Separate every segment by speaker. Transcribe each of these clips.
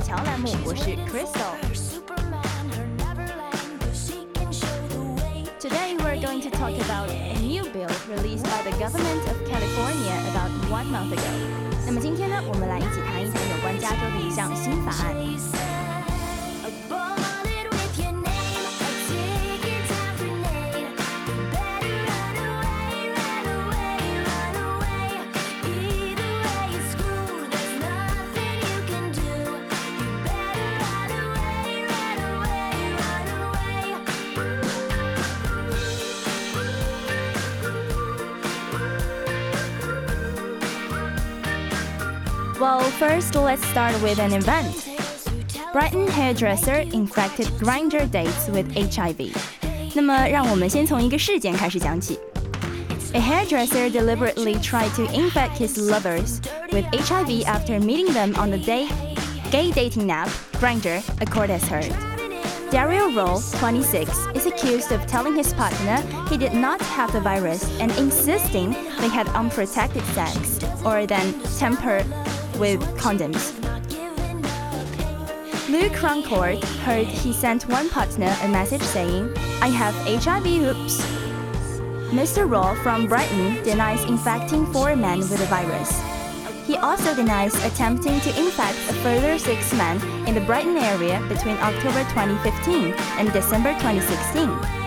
Speaker 1: 桥栏目，我是 Crystal。 Today we're going to talk about a new bill released by the government of California about one month ago. 那么今天呢，我们来一起谈一谈有关加州的一项新法案。 First, let's start with an event. Brighton hairdresser infected Grindr dates with HIV. 那么，让我们先从一个事件开始讲起。A hairdresser deliberately tried to infect his lovers with HIV after meeting them on the day gay dating app Grindr, a court has heard. Daryll Rowe, 26, is accused of telling his partner he did not have the virus and insisting they had unprotected sex, or then temper with condoms. Lewes Crown Court heard he sent one partner a message saying, I have HIV oops. Mr. Rowe from Brighton denies infecting four men with the virus. He also denies attempting to infect a further six men in the Brighton area between October 2015 and December 2016.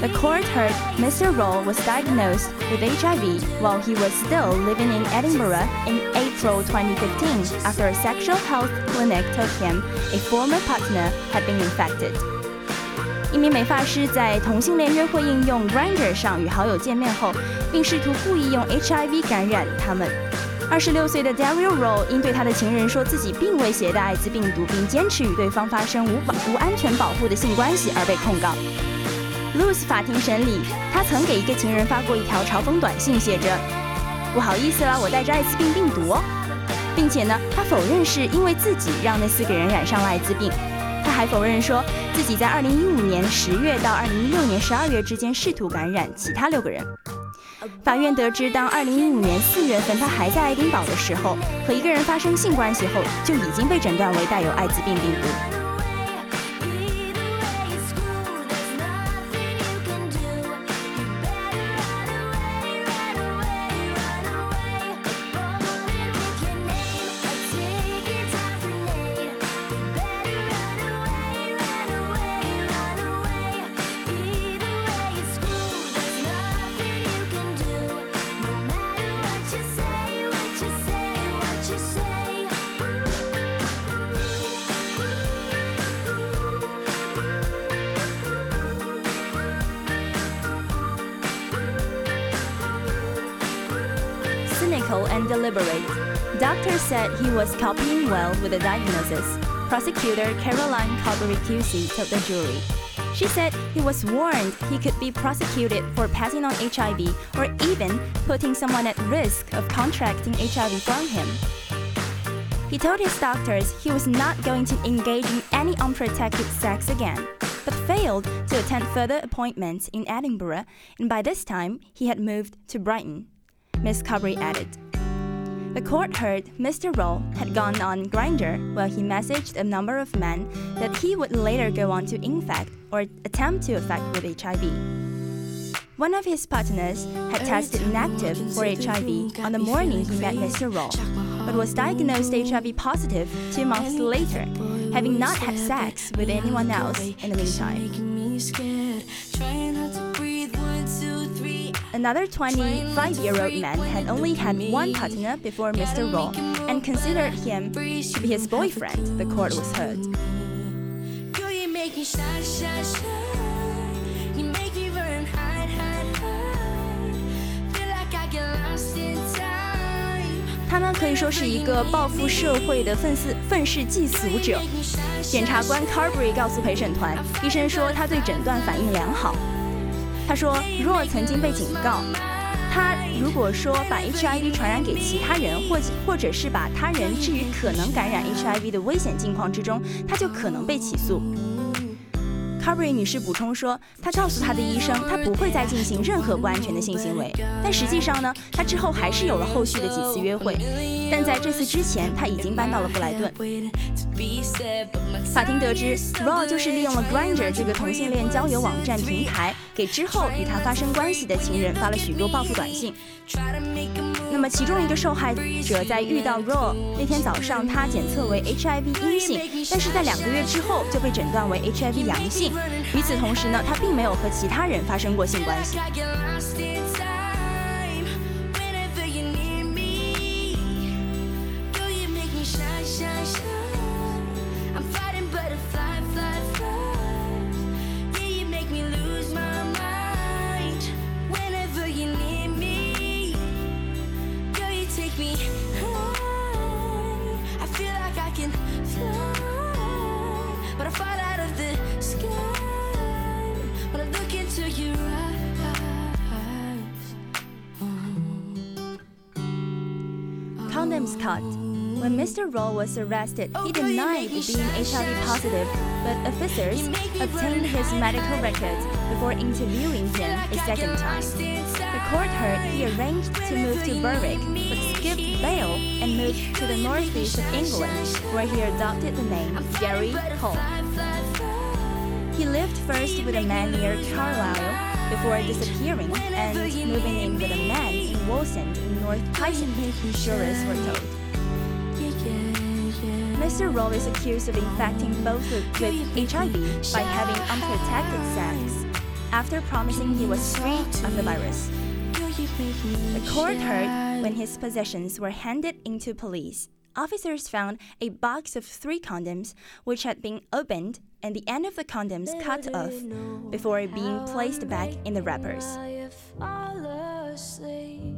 Speaker 1: The court heard Mr. Rowe was diagnosed with HIV while he was still living in Edinburgh in April 2015 after a sexual health clinic told him a former partner had been infected. 一名美发师在同性恋约会应用 Grindr 上与好友见面后，并试图故意用 HIV 感染他们。二十六岁的 Daryll Rowe 因对他的情人说自己并未携带艾滋病毒，并坚持与对方发生无保无安全保护的性关系而被控告。Luz 法庭审理，他曾给一个情人发过一条嘲讽短信，写着：“不好意思啦，我带着艾滋病病毒哦。”并且呢，他否认是因为自己让那四个人染上了艾滋病。他还否认说自己在2015年10月到2016年12月之间试图感染其他六个人。法院得知，当2015年4月份他还在爱丁堡的时候，和一个人发生性关系后，就已经被诊断为带有艾滋病病毒。Said he was copying well with the diagnosis. Prosecutor Caroline QC told the jury. She said he was warned he could be prosecuted for passing on HIV or even putting someone at risk of contracting HIV from him. He told his doctors he was not going to engage in any unprotected sex again, but failed to attend further appointments in Edinburgh, and by this time he had moved to Brighton. Miss Carberry added. The court heard Mr. Rowe had gone on Grindr while he messaged a number of men that he would later go on to infect or attempt to infect with HIV. One of his partners had tested negative for HIV on the morning he met Mr. Rowe, but was diagnosed HIV positive two months later, having not had sex with anyone else in the meantime. Another 25-year-old man had only had one partner before Mr. Rowe and considered him his boyfriend, the court was heard. 他呢可以说是一个报复社会的愤世愤世嫉俗者。检察官 Carberry 告诉陪审团，医生说他对诊断反应良好。他说若曾经被警告，他如果说把 HIV 传染给其他人，或或者是把他人置于可能感染 HIV 的危险境况之中，他就可能被起诉。Carberry 女士补充说，她告诉她的医生，她不会再进行任何不安全的性行为。但实际上呢，她之后还是有了后续的几次约会。但在这次之前，她已经搬到了布莱顿。法庭得知，Raw 就是利用了 Grindr 这个同性恋交友网站平台，给之后与他发生关系的情人发了许多报复短信。那么，其中一个受害者在遇到 Raw 那天早上，他检测为 HIV 阴性，但是在两个月之后就被诊断为 HIV 阳性。与此同时呢，他并没有和其他人发生过性关系。When Mr. Rowe was arrested, he denied being HIV positive, but officers obtained his medical records before interviewing him a second time. The court heard he arranged to move to Berwick, but skipped bail and moved to the northeast of England, where he adopted the name Gary Cole. He lived first with a man near Carlisle before disappearing and moving in with a man in Wallsend in North Tyneside, were told. Mr. Rowe is accused of infecting both with HIV by having unprotected sex after promising he was free of the virus. The court heard when his possessions were handed into police. Officers found a box of three condoms which had been opened and the end of the condoms cut off before being placed back in the wrappers.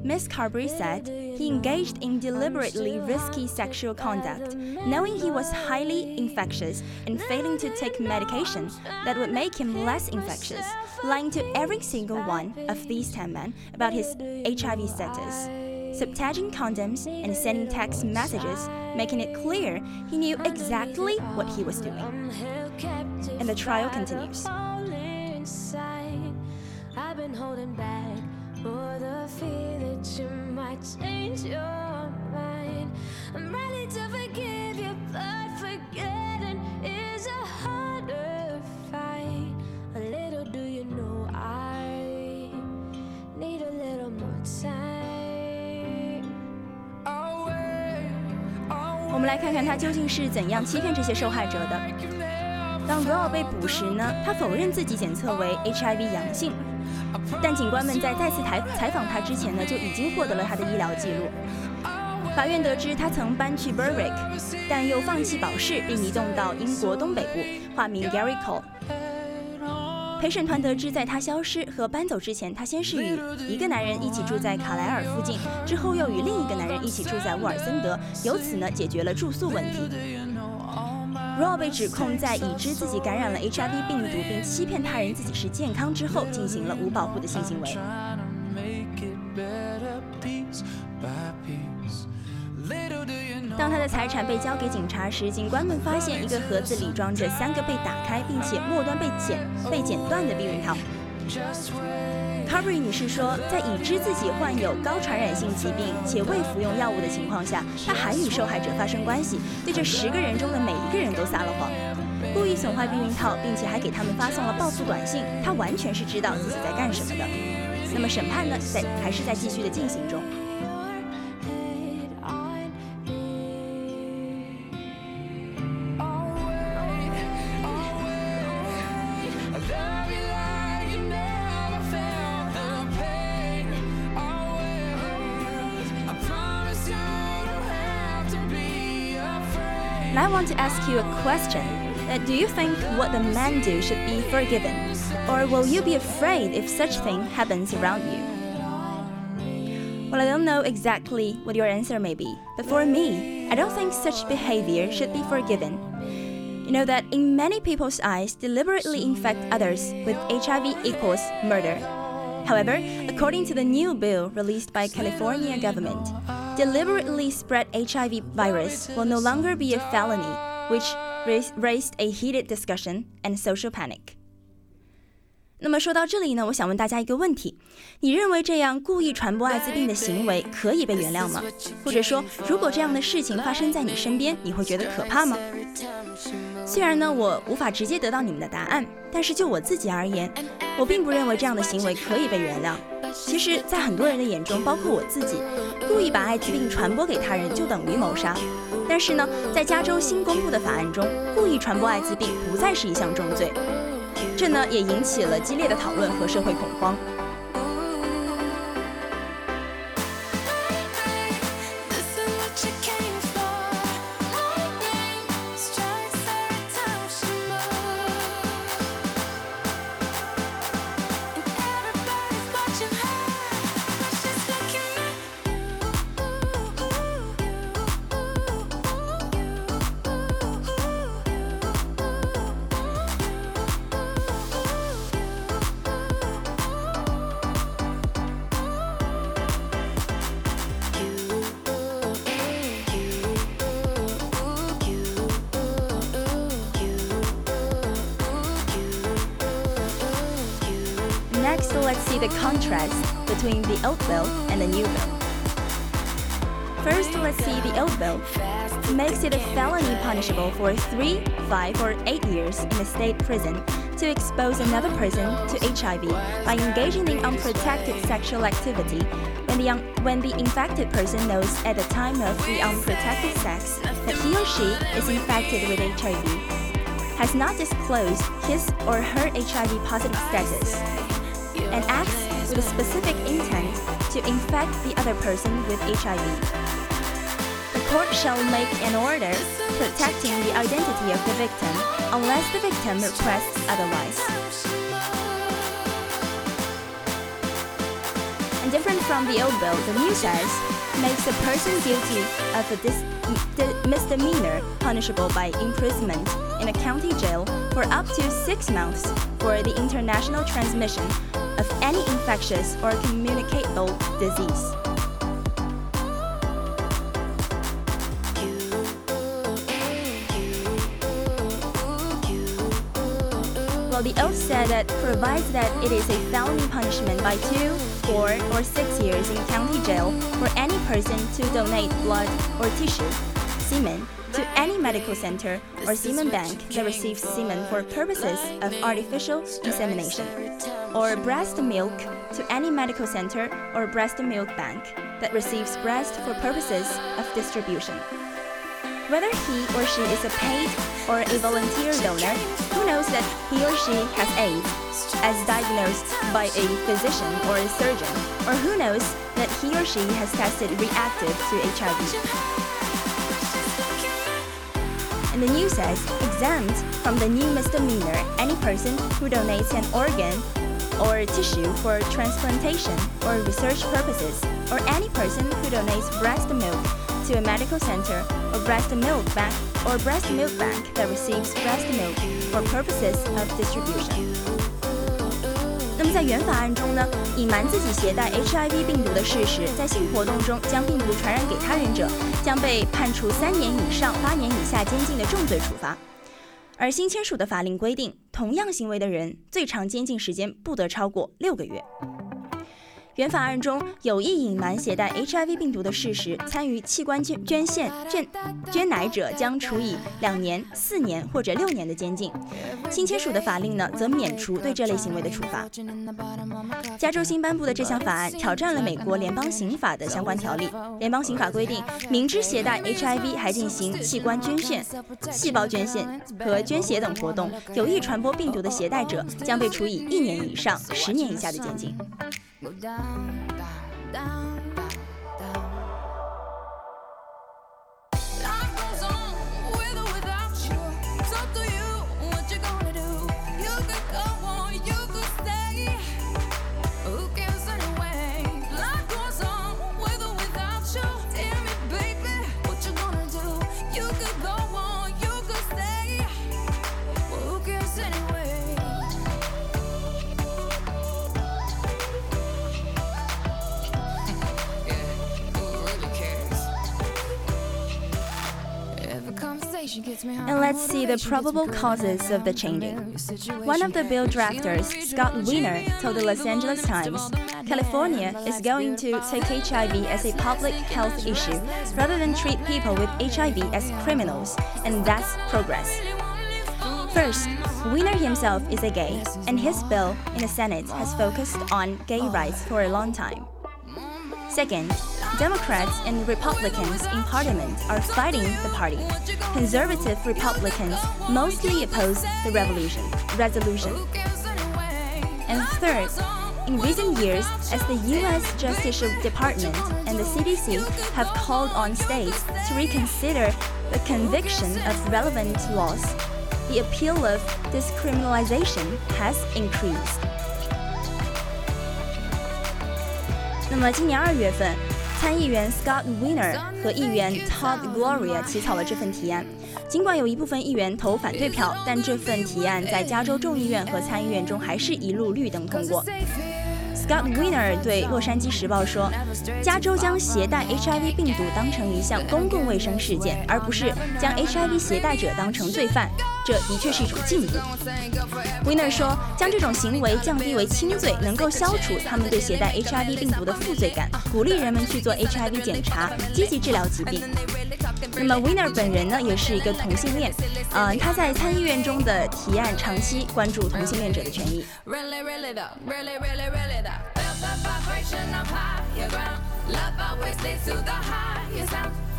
Speaker 1: Miss Carberry said he engaged in deliberately risky sexual conduct, knowing he was highly infectious and failing to take medication that would make him less infectious, lying to every single one of these 10 men about his HIV status. subtagging condoms and sending text messages, making it clear he knew exactly what he was doing And the trial continues. I'm ready to forgive you, but forgetting is a harder fight. A little do you know I need a little more time. 我们来看看他究竟是怎样欺骗这些受害者的。 当 Roy 被捕时呢，他否认自己检测为 HIV 阳性，但警官们在再次采采访他之前呢，就已经获得了他的医疗记录。法院得知他曾搬去 Berwick，但又放弃保释，并移动到英国东北部，化名 Gary Cole。陪审团得知，在他消失和搬走之前，他先是与一个男人一起住在卡莱尔附近，之后又与另一个男人一起住在沃尔森德，由此呢解决了住宿问题。Rob 被指控在已知自己感染了 HIV 病毒并欺骗他人自己是健康之后，进行了无保护的性行为。当他的财产被交给警察时，警官们发现一个盒子里装着三个被打开并且末端被剪被剪断的避孕套。Carrie 女士说，在已知自己患有高传染性疾病且未服用药物的情况下，她还与受害者发生关系，对这十个人中的每一个人都撒了谎，故意损坏避孕套，并且还给他们发送了报复短信。她完全是知道自己在干什么的。那么审判呢，在还是在继续的进行中。Ask you a question. Uh, do you think what the men do should be forgiven? Or will you be afraid if such thing happens around you? Well, I don't know exactly what your answer may be, but for me, I don't think such behavior should be forgiven. You know that in many people's eyes, deliberately infect others with HIV equals murder. However, according to the new bill released by California government, deliberately spread HIV virus will no longer be a felony, which raised a heated discussion and social panic. 那么说到这里呢，我想问大家一个问题：你认为这样故意传播艾滋病的行为可以被原谅吗？或者说，如果这样的事情发生在你身边，你会觉得可怕吗？虽然呢，我无法直接得到你们的答案，但是就我自己而言，我并不认为这样的行为可以被原谅。其实，在很多人的眼中，包括我自己，故意把艾滋病传播给他人就等于谋杀。但是呢，在加州新公布的法案中，故意传播艾滋病不再是一项重罪。这呢也引起了激烈的讨论和社会恐慌。See the contrast between the old bill and the new bill. First, let's see the old bill. Makes it a felony punishable for three, five, or eight years in a state prison to expose another person to HIV by engaging in unprotected sexual activity when the, when the infected person knows at the time of the unprotected sex that he or she is infected with HIV, has not disclosed his or her HIV positive status, and acts with a specific intent to infect the other person with HIV. The court shall make an order protecting the identity of the victim unless the victim requests otherwise. And different from the old bill, the new says makes a person guilty of a dis- misdemeanor punishable by imprisonment in a county jail for up to six months for the international transmission of any infectious or communicable disease. Well, the oath said that provides that it is a felony punishment by two, four, or six years in county jail for any person to donate blood or tissue, semen, to any medical center or semen bank that receives semen for purposes of artificial insemination, or breast milk to any medical center or breast milk bank that receives breast for purposes of distribution. Whether he or she is a paid or a volunteer donor, who knows that he or she has AIDS, as diagnosed by a physician or a surgeon, or who knows that he or she has tested reactive to HIV. And the news says exempt from the new misdemeanor any person who donates an organ or tissue for transplantation or research purposes, or any person who donates breast milk to a medical center or breast milk bank or breast milk bank that receives breast milk for purposes of distribution. 那么在原法案中呢，隐瞒自己携带 HIV 病毒的事实，在性活动中将病毒传染给他人者， 将被判处三年以上八年以下监禁的重罪处罚。而新签署的法令规定，同样行为的人最长监禁时间不得超过六个月。原法案中有意隐瞒携带 HIV 病毒的事实，参与器官捐捐献捐捐奶者将处以两年、四年或者六年的监禁。新签署的法令呢，则免除对这类行为的处罚。加州新颁布的这项法案挑战了美国联邦刑法的相关条例。联邦刑法规定，明知携带 HIV 还进行器官捐献、细胞捐献和捐血等活动，有意传播病毒的携带者将被处以一年以上十年以下的监禁。
Speaker 2: Go down, down, down.
Speaker 1: And let's see the probable causes of the changing. One of the bill drafters, Scott Wiener, told the Los Angeles Times California is going to take HIV as a public health issue rather than treat people with HIV as criminals, and that's progress. First, Wiener himself is a gay, and his bill in the Senate has focused on gay rights for a long time. Second, Democrats and Republicans in Parliament are fighting the party. Conservative Republicans mostly oppose the revolution, resolution. And third, in recent years, as the U.S. Justice Department and the CDC have called on states to reconsider the conviction of relevant laws, the appeal of discriminalization has increased. 那么今年二月份， 参议员 Scott Wiener 和议员 Todd Gloria 起草了这份提案。尽管有一部分议员投反对票，但这份提案在加州众议院和参议院中还是一路绿灯通过。Scott Wiener 对《洛杉矶时报》说：“加州将携带 HIV 病毒当成一项公共卫生事件，而不是将 HIV 携带者当成罪犯，这的确是一种进步。” Wiener 说：“将这种行为降低为轻罪，能够消除他们对携带 HIV 病毒的负罪感，鼓励人们去做 HIV 检查，积极治疗疾病。”那么 Wiener 本人呢，也是一个同性恋，嗯，他在参议院中的提案长期关注同性恋者的权益。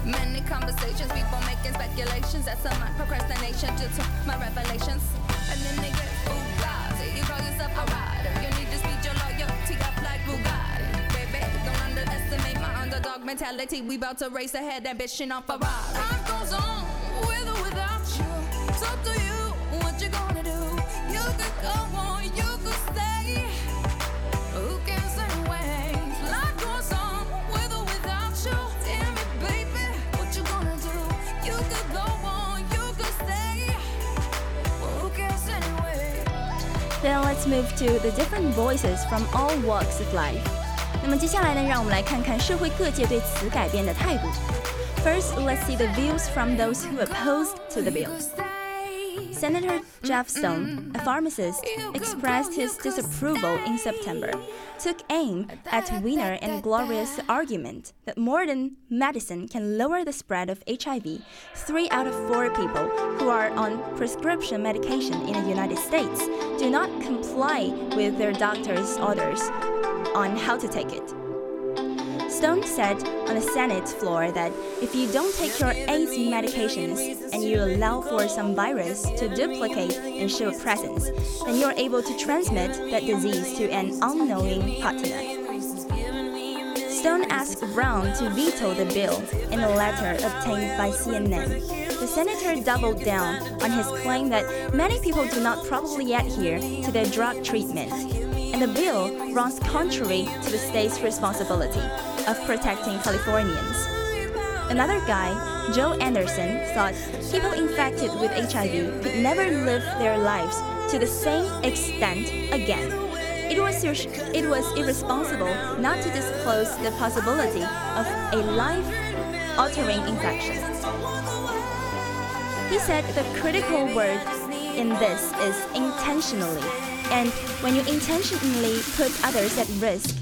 Speaker 1: Many conversations, people making speculations. That's some my procrastination due to my revelations. And then they get Bugatti. You call yourself a rider. You need to speed your loyalty up like Bugatti. Baby, don't underestimate my underdog mentality. We about to race ahead, ambition on Ferrari. Then let's move to the different voices from all walks of life. 那么接下来呢，让我们来看看社会各界对此改变的态度。First, let's see the views from those who opposed to the bill. Senator Jeff Stone, a pharmacist, expressed his disapproval in September, took aim at Wiener and Gloria's argument that modern medicine can lower the spread of HIV. Three out of four people who are on prescription medication in the United States do not comply with their doctor's orders on how to take it. Stone said on the Senate floor that if you don't take your AIDS medications and you allow for some virus to duplicate and show presence, then you're able to transmit that disease to an unknowing partner. Stone asked Brown to veto the bill in a letter obtained by CNN. The senator doubled down on his claim that many people do not properly adhere to their drug treatment, and the bill runs contrary to the state's responsibility of protecting Californians. Another guy, Joe Anderson, thought people infected with HIV could never live their lives to the same extent again. It was, it was irresponsible not to disclose the possibility of a life altering infection. He said the critical word in this is intentionally, and when you intentionally put others at risk,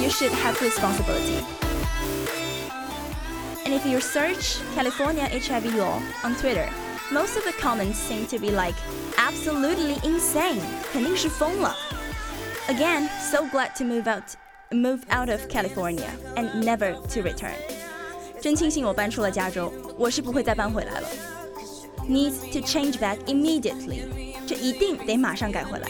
Speaker 1: you should have responsibility. And if you search California HIV law on Twitter, most of the comments seem to be like, absolutely insane, 肯定是疯了. Again, so glad to move out, move out of California and never to return. 真庆幸我搬出了加州，我是不会再搬回来了。Needs to change back immediately，这一定得马上改回来。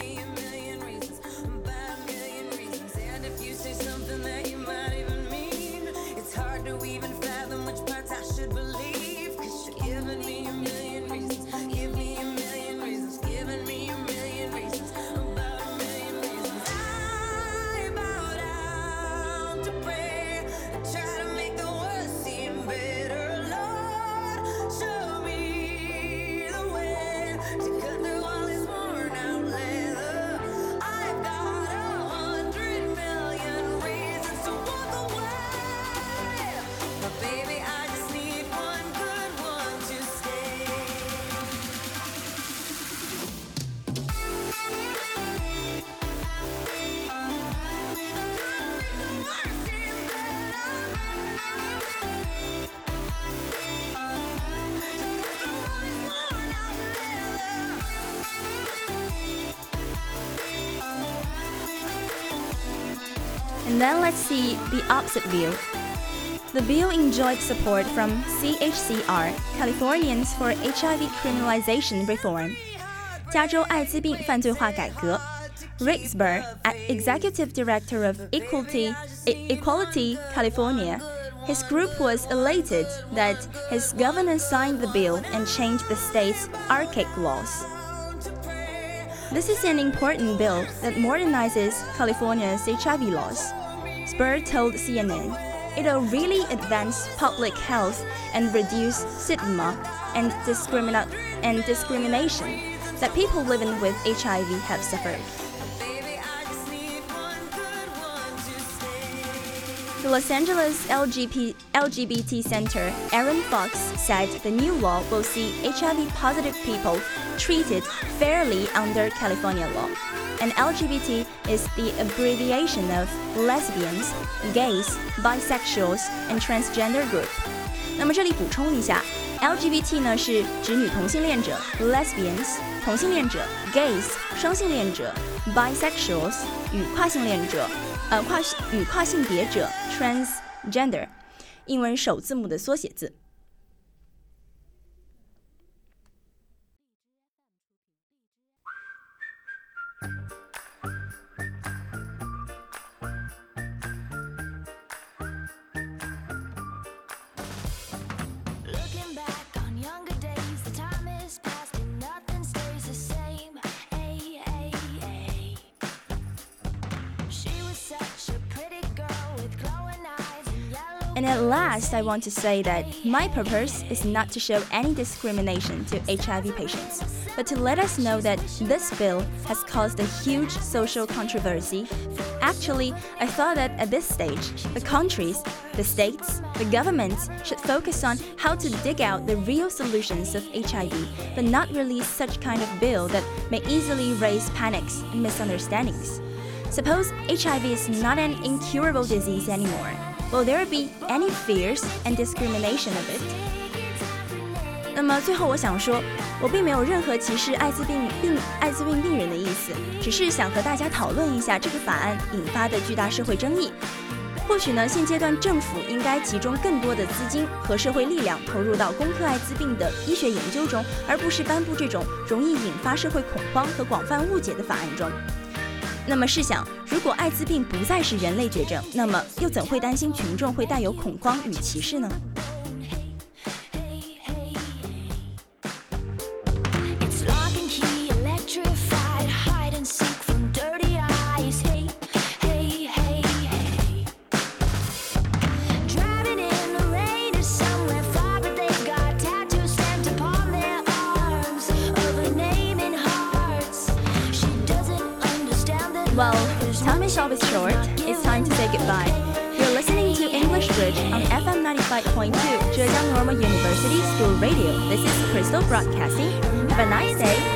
Speaker 1: Then let's see the opposite view. The bill enjoyed support from CHCR, Californians for HIV Criminalization Reform, 加州艾滋病犯罪化改革 Rick Burr, Executive Director of Equality, Equality California, his group was elated that his governor signed the bill and changed the state's archaic laws. This is an important bill that modernizes California's HIV laws. Zbur told CNN, it'll really advance public health and reduce stigma and, discrimina- and discrimination that people living with HIV have suffered. The Los Angeles LGBT, LGBT Center, Aaron Fox, said the new law will see HIV positive people treated fairly under California law. And LGBT is the abbreviation of lesbians, gays, bisexuals, and transgender group. 那么这里补充一下，LGBT 呢是指女同性恋者，lesbians 同性恋者，gays 双性恋者，bisexuals 与跨性恋者。呃，跨与跨性别者 （transgender），英文首字母的缩写字。And at last, I want to say that my purpose is not to show any discrimination to HIV patients, but to let us know that this bill has caused a huge social controversy. Actually, I thought that at this stage, the countries, the states, the governments should focus on how to dig out the real solutions of HIV, but not release such kind of bill that may easily raise panics and misunderstandings. Suppose HIV is not an incurable disease anymore Will there be any fears and discrimination of it？那么最后我想说，我并没有任何歧视艾滋病病艾滋病病人的意思，只是想和大家讨论一下这个法案引发的巨大社会争议。或许呢，现阶段政府应该集中更多的资金和社会力量投入到攻克艾滋病的医学研究中，而不是颁布这种容易引发社会恐慌和广泛误解的法案中。那么试想，如果艾滋病不再是人类绝症，那么又怎会担心群众会带有恐慌与歧视呢 University School Radio. This is Crystal Broadcasting. Have a nice day.